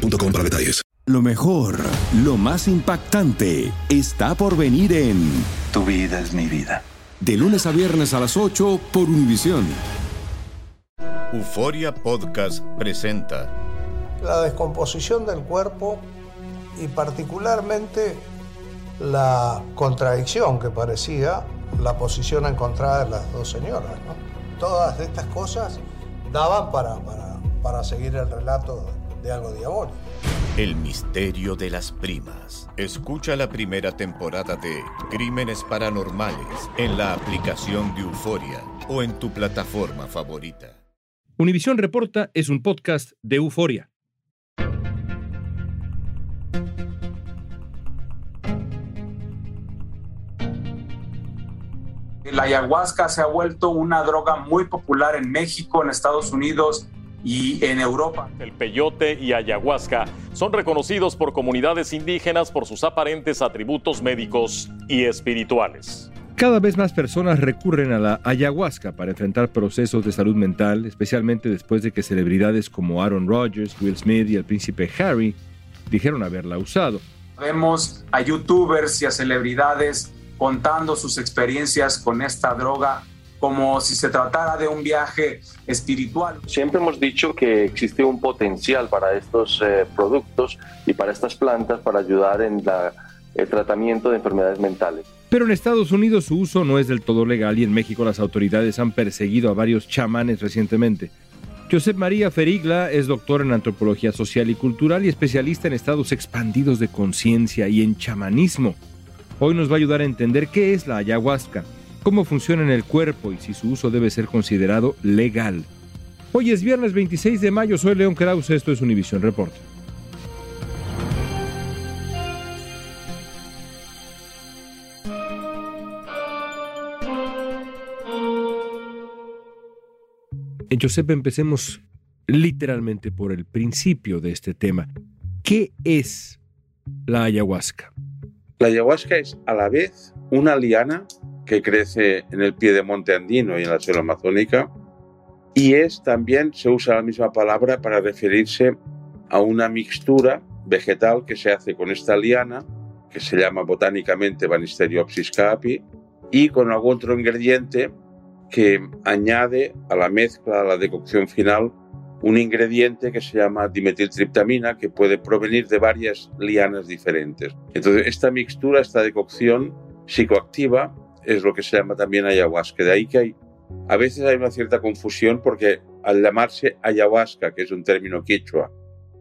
para detalles. Lo mejor, lo más impactante, está por venir en Tu vida es mi vida. De lunes a viernes a las 8 por Univisión. Euforia Podcast presenta la descomposición del cuerpo y particularmente la contradicción que parecía la posición encontrada de las dos señoras. Todas estas cosas daban para, para, para seguir el relato de algo diabólico. El misterio de las primas. Escucha la primera temporada de Crímenes Paranormales en la aplicación de Euforia o en tu plataforma favorita. Univisión Reporta es un podcast de Euforia. La ayahuasca se ha vuelto una droga muy popular en México, en Estados Unidos y en Europa. El peyote y ayahuasca son reconocidos por comunidades indígenas por sus aparentes atributos médicos y espirituales. Cada vez más personas recurren a la ayahuasca para enfrentar procesos de salud mental, especialmente después de que celebridades como Aaron Rodgers, Will Smith y el príncipe Harry dijeron haberla usado. Vemos a youtubers y a celebridades contando sus experiencias con esta droga como si se tratara de un viaje espiritual. Siempre hemos dicho que existe un potencial para estos eh, productos y para estas plantas para ayudar en el tratamiento de enfermedades mentales. Pero en Estados Unidos su uso no es del todo legal y en México las autoridades han perseguido a varios chamanes recientemente. Josep María Ferigla es doctor en antropología social y cultural y especialista en estados expandidos de conciencia y en chamanismo. Hoy nos va a ayudar a entender qué es la ayahuasca, cómo funciona en el cuerpo y si su uso debe ser considerado legal. Hoy es viernes 26 de mayo, soy León Krause, esto es Univision Report. Josep empecemos literalmente por el principio de este tema. ¿Qué es la ayahuasca? La ayahuasca es a la vez una liana que crece en el pie de monte andino y en la selva amazónica. Y es también, se usa la misma palabra para referirse a una mixtura vegetal que se hace con esta liana, que se llama botánicamente Banisteriopsis caapi, y con algún otro ingrediente que añade a la mezcla, a la decocción final, un ingrediente que se llama dimetiltriptamina, que puede provenir de varias lianas diferentes. Entonces, esta mixtura, esta decocción psicoactiva, es lo que se llama también ayahuasca. De ahí que hay, a veces hay una cierta confusión porque al llamarse ayahuasca, que es un término quechua,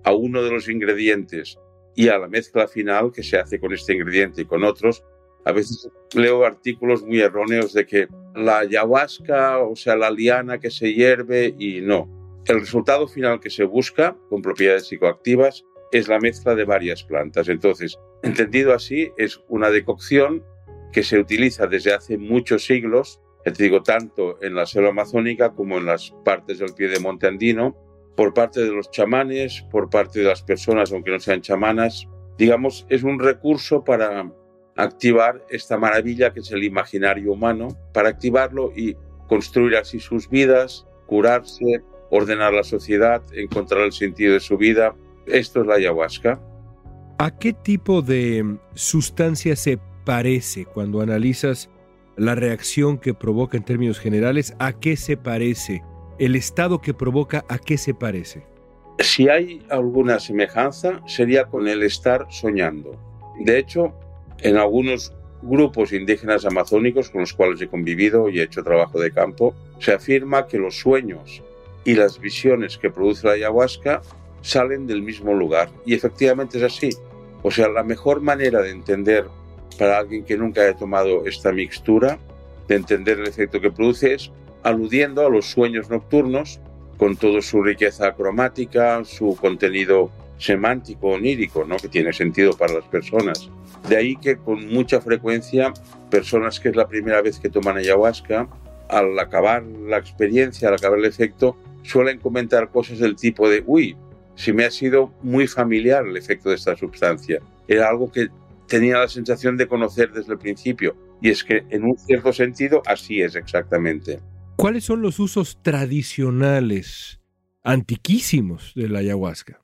a uno de los ingredientes y a la mezcla final que se hace con este ingrediente y con otros, a veces leo artículos muy erróneos de que la ayahuasca, o sea, la liana que se hierve y no. El resultado final que se busca con propiedades psicoactivas es la mezcla de varias plantas. Entonces, entendido así, es una decocción que se utiliza desde hace muchos siglos, te digo, tanto en la selva amazónica como en las partes del pie de monte andino, por parte de los chamanes, por parte de las personas, aunque no sean chamanas. Digamos, es un recurso para activar esta maravilla que es el imaginario humano, para activarlo y construir así sus vidas, curarse, ordenar la sociedad, encontrar el sentido de su vida. Esto es la ayahuasca. ¿A qué tipo de sustancia se parece cuando analizas la reacción que provoca en términos generales? ¿A qué se parece? ¿El estado que provoca a qué se parece? Si hay alguna semejanza, sería con el estar soñando. De hecho, en algunos grupos indígenas amazónicos con los cuales he convivido y he hecho trabajo de campo, se afirma que los sueños y las visiones que produce la ayahuasca salen del mismo lugar. Y efectivamente es así. O sea, la mejor manera de entender para alguien que nunca haya tomado esta mixtura, de entender el efecto que produce, es aludiendo a los sueños nocturnos con toda su riqueza cromática, su contenido semántico onírico, ¿no? que tiene sentido para las personas. De ahí que con mucha frecuencia personas que es la primera vez que toman ayahuasca, al acabar la experiencia, al acabar el efecto, suelen comentar cosas del tipo de, uy, si me ha sido muy familiar el efecto de esta sustancia. Era algo que tenía la sensación de conocer desde el principio. Y es que en un cierto sentido así es exactamente. ¿Cuáles son los usos tradicionales, antiquísimos de la ayahuasca?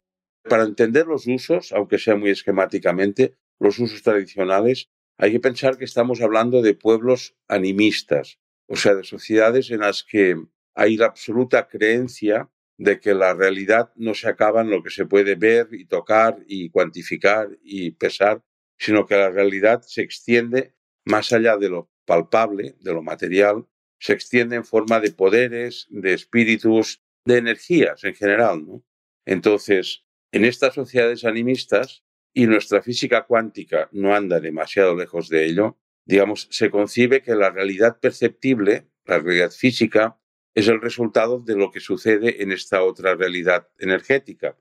Para entender los usos, aunque sea muy esquemáticamente, los usos tradicionales, hay que pensar que estamos hablando de pueblos animistas, o sea, de sociedades en las que hay la absoluta creencia de que la realidad no se acaba en lo que se puede ver y tocar y cuantificar y pesar, sino que la realidad se extiende más allá de lo palpable, de lo material, se extiende en forma de poderes, de espíritus, de energías en general. ¿no? Entonces, en estas sociedades animistas, y nuestra física cuántica no anda demasiado lejos de ello, digamos, se concibe que la realidad perceptible, la realidad física, es el resultado de lo que sucede en esta otra realidad energética,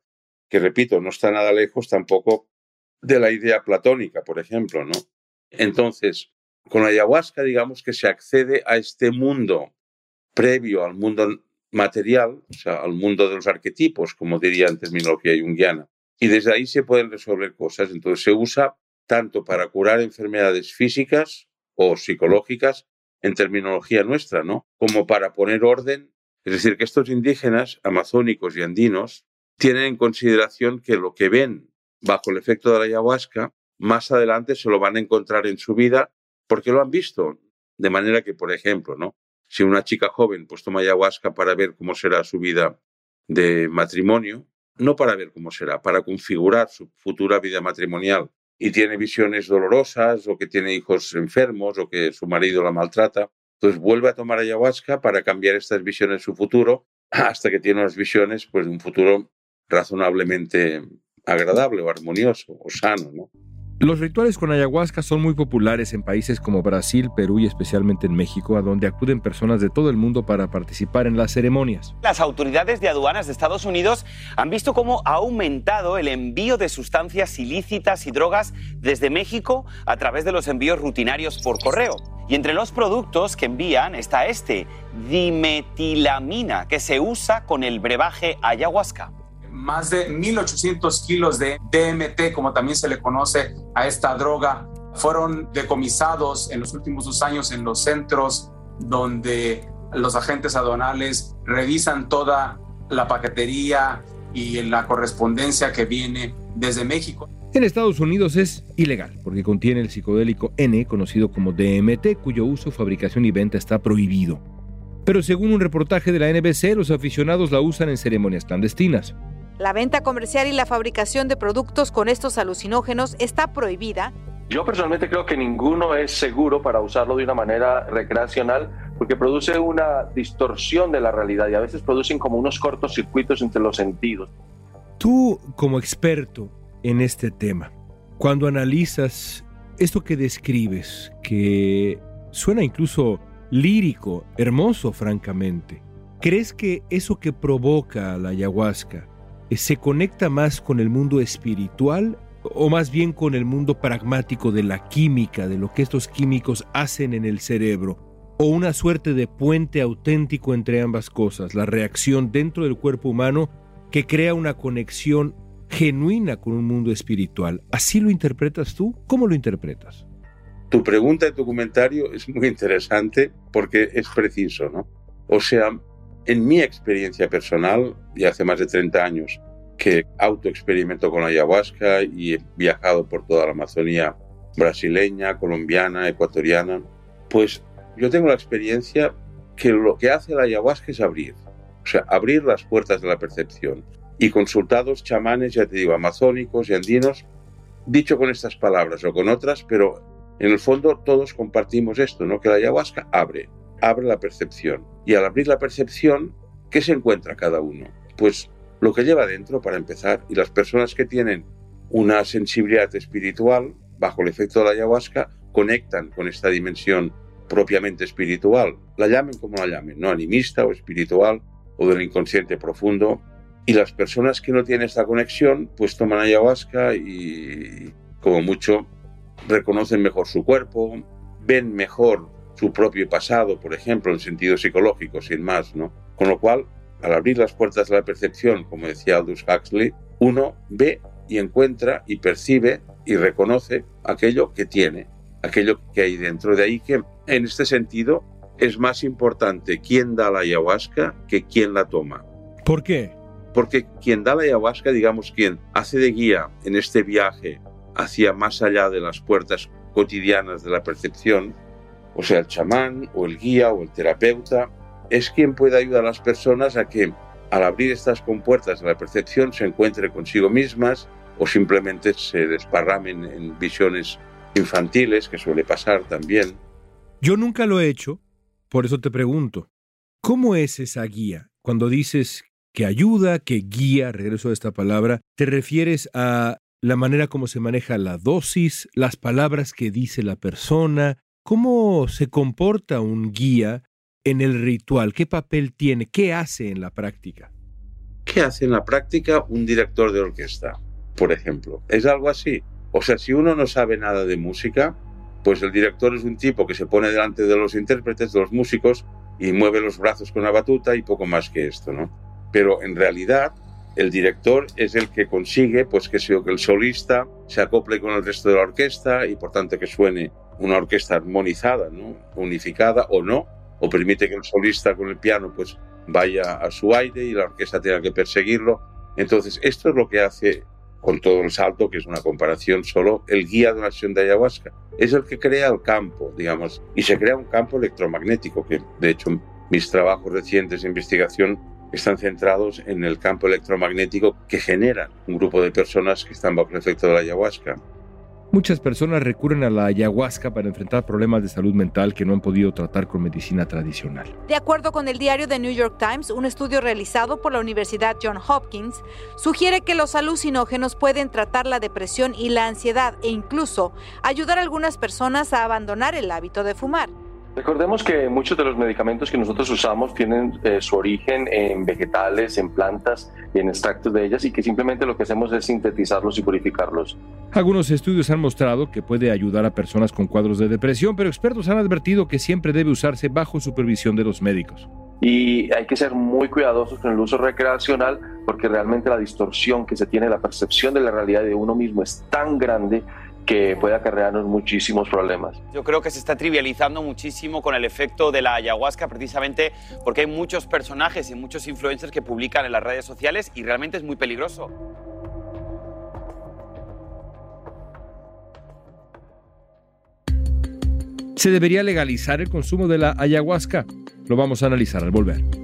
que repito, no está nada lejos tampoco de la idea platónica, por ejemplo, ¿no? Entonces, con la ayahuasca, digamos que se accede a este mundo previo al mundo material, o sea, al mundo de los arquetipos, como diría en terminología junguiana. Y desde ahí se pueden resolver cosas. Entonces se usa tanto para curar enfermedades físicas o psicológicas, en terminología nuestra, ¿no? Como para poner orden. Es decir, que estos indígenas amazónicos y andinos tienen en consideración que lo que ven bajo el efecto de la ayahuasca, más adelante se lo van a encontrar en su vida porque lo han visto. De manera que, por ejemplo, ¿no? Si una chica joven pues toma ayahuasca para ver cómo será su vida de matrimonio, no para ver cómo será, para configurar su futura vida matrimonial y tiene visiones dolorosas o que tiene hijos enfermos o que su marido la maltrata, entonces vuelve a tomar ayahuasca para cambiar estas visiones en su futuro hasta que tiene unas visiones pues, de un futuro razonablemente agradable o armonioso o sano, ¿no? Los rituales con ayahuasca son muy populares en países como Brasil, Perú y especialmente en México, a donde acuden personas de todo el mundo para participar en las ceremonias. Las autoridades de aduanas de Estados Unidos han visto cómo ha aumentado el envío de sustancias ilícitas y drogas desde México a través de los envíos rutinarios por correo. Y entre los productos que envían está este, dimetilamina, que se usa con el brebaje ayahuasca más de 1.800 kilos de DMT, como también se le conoce a esta droga, fueron decomisados en los últimos dos años en los centros donde los agentes aduanales revisan toda la paquetería y la correspondencia que viene desde México. En Estados Unidos es ilegal porque contiene el psicodélico N, conocido como DMT, cuyo uso, fabricación y venta está prohibido. Pero según un reportaje de la NBC, los aficionados la usan en ceremonias clandestinas. La venta comercial y la fabricación de productos con estos alucinógenos está prohibida. Yo personalmente creo que ninguno es seguro para usarlo de una manera recreacional porque produce una distorsión de la realidad y a veces producen como unos cortocircuitos entre los sentidos. Tú, como experto en este tema, cuando analizas esto que describes, que suena incluso lírico, hermoso, francamente, ¿crees que eso que provoca la ayahuasca se conecta más con el mundo espiritual o más bien con el mundo pragmático de la química, de lo que estos químicos hacen en el cerebro, o una suerte de puente auténtico entre ambas cosas, la reacción dentro del cuerpo humano que crea una conexión genuina con un mundo espiritual. ¿Así lo interpretas tú? ¿Cómo lo interpretas? Tu pregunta y tu comentario es muy interesante porque es preciso, ¿no? O sea, en mi experiencia personal, y hace más de 30 años que autoexperimento con ayahuasca y he viajado por toda la Amazonía brasileña, colombiana, ecuatoriana, pues yo tengo la experiencia que lo que hace la ayahuasca es abrir, o sea, abrir las puertas de la percepción. Y consultados chamanes, ya te digo, amazónicos y andinos, dicho con estas palabras o con otras, pero en el fondo todos compartimos esto, ¿no? Que la ayahuasca abre, abre la percepción. Y al abrir la percepción, ¿qué se encuentra cada uno? Pues lo que lleva dentro, para empezar, y las personas que tienen una sensibilidad espiritual, bajo el efecto de la ayahuasca, conectan con esta dimensión propiamente espiritual. La llamen como la llamen, no animista o espiritual o del inconsciente profundo. Y las personas que no tienen esta conexión, pues toman ayahuasca y como mucho reconocen mejor su cuerpo, ven mejor su propio pasado, por ejemplo, en sentido psicológico, sin más, ¿no? Con lo cual, al abrir las puertas de la percepción, como decía Aldous Huxley, uno ve y encuentra y percibe y reconoce aquello que tiene, aquello que hay dentro. De ahí que, en este sentido, es más importante quién da la ayahuasca que quién la toma. ¿Por qué? Porque quien da la ayahuasca, digamos, quien hace de guía en este viaje hacia más allá de las puertas cotidianas de la percepción, o sea, el chamán o el guía o el terapeuta, es quien puede ayudar a las personas a que al abrir estas compuertas de la percepción se encuentren consigo mismas o simplemente se desparramen en visiones infantiles, que suele pasar también. Yo nunca lo he hecho, por eso te pregunto, ¿cómo es esa guía? Cuando dices que ayuda, que guía, regreso a esta palabra, ¿te refieres a la manera como se maneja la dosis, las palabras que dice la persona, cómo se comporta un guía en el ritual, qué papel tiene, qué hace en la práctica. ¿Qué hace en la práctica un director de orquesta, por ejemplo? Es algo así. O sea, si uno no sabe nada de música, pues el director es un tipo que se pone delante de los intérpretes, de los músicos, y mueve los brazos con la batuta y poco más que esto, ¿no? Pero en realidad el director es el que consigue pues que el solista se acople con el resto de la orquesta y por tanto que suene una orquesta armonizada, unificada o no, o permite que el solista con el piano pues vaya a su aire y la orquesta tenga que perseguirlo. Entonces, esto es lo que hace con todo el salto, que es una comparación solo, el guía de una sesión de ayahuasca. Es el que crea el campo, digamos, y se crea un campo electromagnético, que de hecho mis trabajos recientes de investigación están centrados en el campo electromagnético que genera un grupo de personas que están bajo el efecto de la ayahuasca. Muchas personas recurren a la ayahuasca para enfrentar problemas de salud mental que no han podido tratar con medicina tradicional. De acuerdo con el diario The New York Times, un estudio realizado por la Universidad John Hopkins sugiere que los alucinógenos pueden tratar la depresión y la ansiedad e incluso ayudar a algunas personas a abandonar el hábito de fumar. Recordemos que muchos de los medicamentos que nosotros usamos tienen eh, su origen en vegetales, en plantas y en extractos de ellas y que simplemente lo que hacemos es sintetizarlos y purificarlos. Algunos estudios han mostrado que puede ayudar a personas con cuadros de depresión, pero expertos han advertido que siempre debe usarse bajo supervisión de los médicos. Y hay que ser muy cuidadosos con el uso recreacional porque realmente la distorsión que se tiene, la percepción de la realidad de uno mismo es tan grande que puede acarrearnos muchísimos problemas. Yo creo que se está trivializando muchísimo con el efecto de la ayahuasca precisamente porque hay muchos personajes y muchos influencers que publican en las redes sociales y realmente es muy peligroso. ¿Se debería legalizar el consumo de la ayahuasca? Lo vamos a analizar al volver.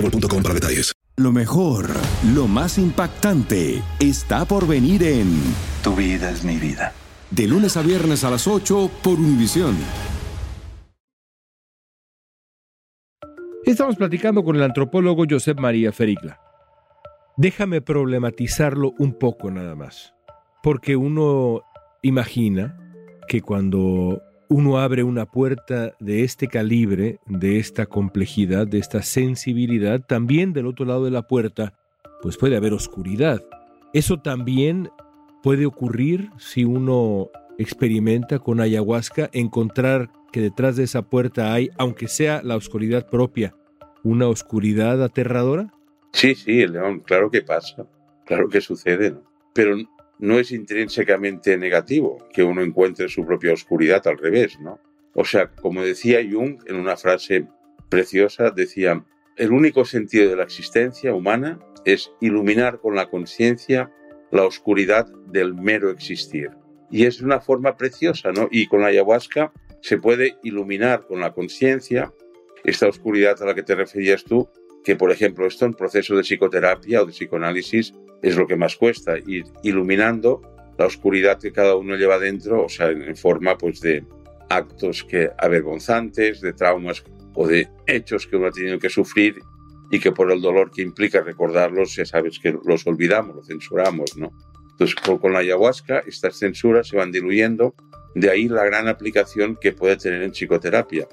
boostmobile para detalles. Lo mejor, lo más impactante, está por venir en Tu vida es mi vida. De lunes a viernes a las 8 por Univisión. Estamos platicando con el antropólogo Josep María Ferigla. Déjame problematizarlo un poco nada más, porque uno imagina que cuando uno abre una puerta de este calibre, de esta complejidad, de esta sensibilidad, también del otro lado de la puerta, pues puede haber oscuridad. Eso también puede ocurrir si uno experimenta con ayahuasca, encontrar que detrás de esa puerta hay, aunque sea la oscuridad propia, una oscuridad aterradora. Sí, sí, León, claro que pasa, claro que sucede. Pero no es intrínsecamente negativo que uno encuentre su propia oscuridad al revés, ¿no? O sea, como decía Jung en una frase preciosa, decía, el único sentido de la existencia humana es iluminar con la conciencia la oscuridad del mero existir. Y es una forma preciosa, ¿no? Y con la ayahuasca se puede iluminar con la conciencia esta oscuridad a la que te referías tú, que por ejemplo esto en proceso de psicoterapia o de psicoanálisis es lo que más cuesta, ir iluminando la oscuridad que cada uno lleva dentro, o sea, en forma pues de actos que avergonzantes, de traumas o de hechos que uno ha tenido que sufrir y que por el dolor que implica recordarlos, ya sabes que los olvidamos, los censuramos, ¿no? Entonces, con la ayahuasca, estas censuras se van diluyendo, de ahí la gran aplicación que puede tener en psicoterapia.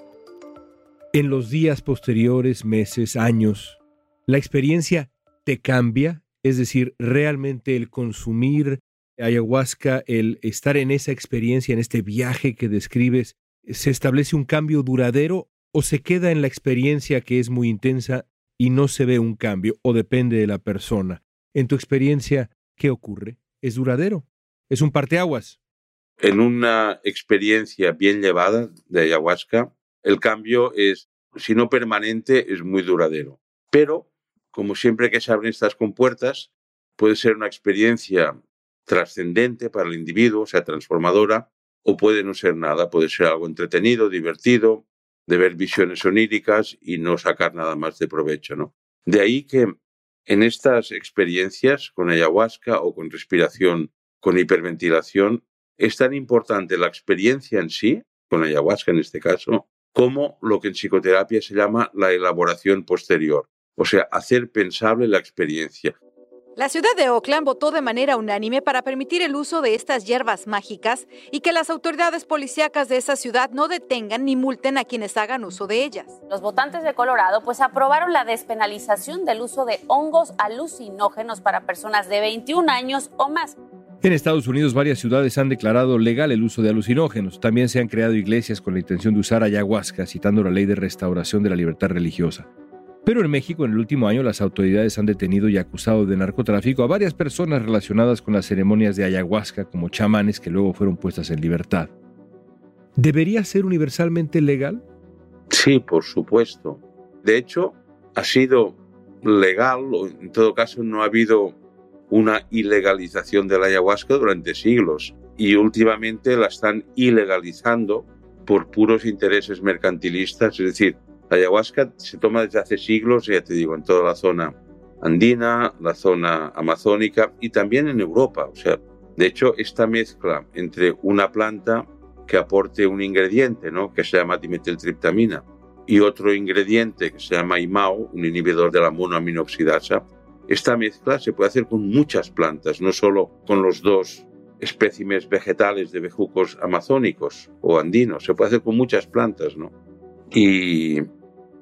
En los días posteriores, meses, años, ¿la experiencia te cambia? Es decir, realmente el consumir ayahuasca, el estar en esa experiencia, en este viaje que describes, ¿se establece un cambio duradero o se queda en la experiencia que es muy intensa y no se ve un cambio o depende de la persona? En tu experiencia, ¿qué ocurre? ¿Es duradero? ¿Es un parteaguas? En una experiencia bien llevada de ayahuasca, el cambio es, si no permanente, es muy duradero. Pero, como siempre que se abren estas compuertas, puede ser una experiencia trascendente para el individuo, o sea, transformadora, o puede no ser nada, puede ser algo entretenido, divertido, de ver visiones oníricas y no sacar nada más de provecho, ¿no? De ahí que en estas experiencias con ayahuasca o con respiración, con hiperventilación, es tan importante la experiencia en sí, con ayahuasca en este caso, como lo que en psicoterapia se llama la elaboración posterior, o sea, hacer pensable la experiencia. La ciudad de Oakland votó de manera unánime para permitir el uso de estas hierbas mágicas y que las autoridades policíacas de esa ciudad no detengan ni multen a quienes hagan uso de ellas. Los votantes de Colorado pues aprobaron la despenalización del uso de hongos alucinógenos para personas de 21 años o más. En Estados Unidos varias ciudades han declarado legal el uso de alucinógenos. También se han creado iglesias con la intención de usar ayahuasca, citando la ley de restauración de la libertad religiosa. Pero en México, en el último año, las autoridades han detenido y acusado de narcotráfico a varias personas relacionadas con las ceremonias de ayahuasca como chamanes que luego fueron puestas en libertad. ¿Debería ser universalmente legal? Sí, por supuesto. De hecho, ha sido legal, o en todo caso no ha habido una ilegalización de la ayahuasca durante siglos y últimamente la están ilegalizando por puros intereses mercantilistas, es decir, la ayahuasca se toma desde hace siglos, ya te digo, en toda la zona andina, la zona amazónica y también en Europa. O sea, de hecho, esta mezcla entre una planta que aporte un ingrediente, ¿no? que se llama dimetiltriptamina, y otro ingrediente que se llama IMAO, un inhibidor de la monoaminoxidasa, esta mezcla se puede hacer con muchas plantas, no solo con los dos espécimes vegetales de bejucos amazónicos o andinos, se puede hacer con muchas plantas, ¿no? Y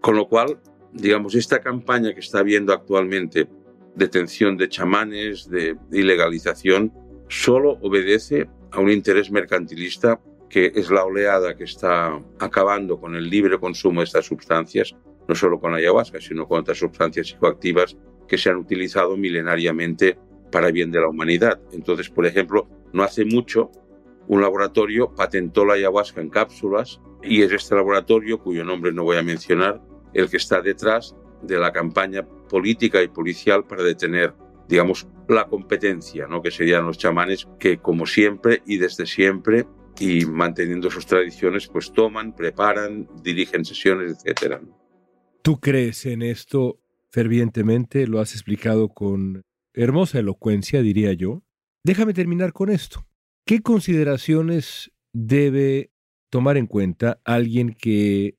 con lo cual, digamos, esta campaña que está habiendo actualmente, detención de chamanes, de ilegalización, solo obedece a un interés mercantilista que es la oleada que está acabando con el libre consumo de estas sustancias, no solo con la ayahuasca, sino con otras sustancias psicoactivas que se han utilizado milenariamente para bien de la humanidad. Entonces, por ejemplo, no hace mucho un laboratorio patentó la ayahuasca en cápsulas y es este laboratorio, cuyo nombre no voy a mencionar, el que está detrás de la campaña política y policial para detener, digamos, la competencia, ¿no? que serían los chamanes que, como siempre y desde siempre, y manteniendo sus tradiciones, pues toman, preparan, dirigen sesiones, etc. ¿Tú crees en esto fervientemente? Lo has explicado con hermosa elocuencia, diría yo. Déjame terminar con esto. ¿Qué consideraciones debe tomar en cuenta alguien que,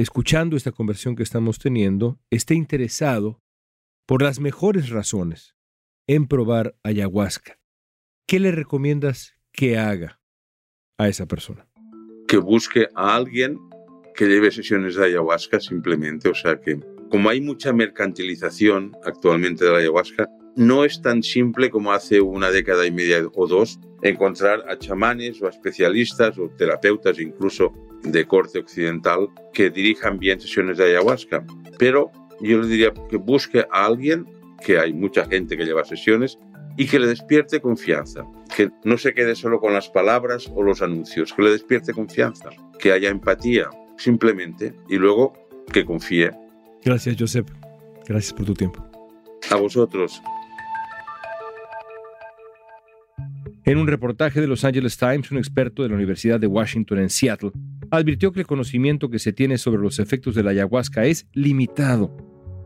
escuchando esta conversión que estamos teniendo, esté interesado por las mejores razones en probar ayahuasca? ¿Qué le recomiendas que haga a esa persona? Que busque a alguien que lleve sesiones de ayahuasca simplemente, o sea que como hay mucha mercantilización actualmente de ayahuasca, no es tan simple como hace una década y media o dos encontrar a chamanes o a especialistas o terapeutas incluso de corte occidental que dirijan bien sesiones de ayahuasca. Pero yo le diría que busque a alguien, que hay mucha gente que lleva sesiones, y que le despierte confianza, que no se quede solo con las palabras o los anuncios, que le despierte confianza, que haya empatía, simplemente, y luego que confíe. Gracias, Josep. Gracias por tu tiempo. A vosotros. En un reportaje de Los Angeles Times, un experto de la Universidad de Washington en Seattle advirtió que el conocimiento que se tiene sobre los efectos de la ayahuasca es limitado.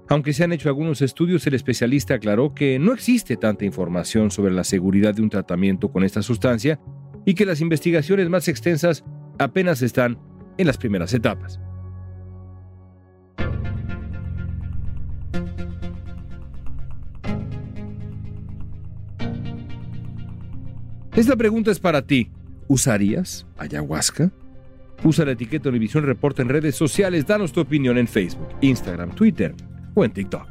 Aunque se han hecho algunos estudios, el especialista aclaró que no existe tanta información sobre la seguridad de un tratamiento con esta sustancia y que las investigaciones más extensas apenas están en las primeras etapas. Esta pregunta es para ti. ¿Usarías ayahuasca? Usa la etiqueta Univisión Reporta en redes sociales. Danos tu opinión en Facebook, Instagram, Twitter o en TikTok.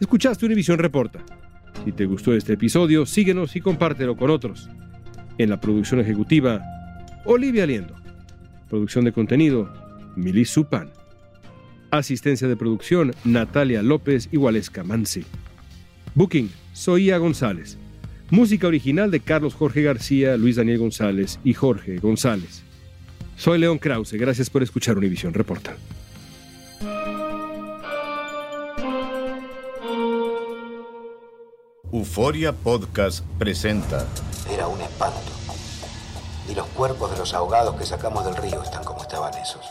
Escuchaste Univisión Reporta. Si te gustó este episodio, síguenos y compártelo con otros. En la producción ejecutiva, Olivia Liendo. Producción de contenido, Milis Supan. Asistencia de producción, Natalia López y Mansi. Booking, Soía González. Música original de Carlos Jorge García, Luis Daniel González y Jorge González. Soy León Krause, gracias por escuchar Univisión Reporta. Euforia Podcast presenta. Era un espanto. Y los cuerpos de los ahogados que sacamos del río están como estaban esos.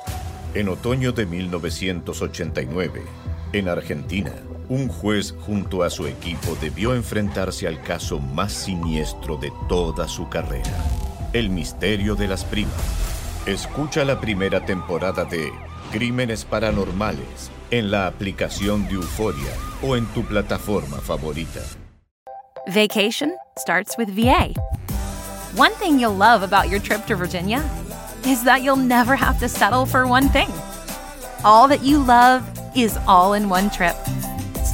En otoño de 1989, en Argentina, un juez junto a su equipo debió enfrentarse al caso más siniestro de toda su carrera, el misterio de las primas. Escucha la primera temporada de Crímenes Paranormales en la aplicación de Euforia o en tu plataforma favorita. Vacation starts with VA. One thing you'll love about your trip to Virginia is that you'll never have to settle for one thing. All that you love is all in one trip.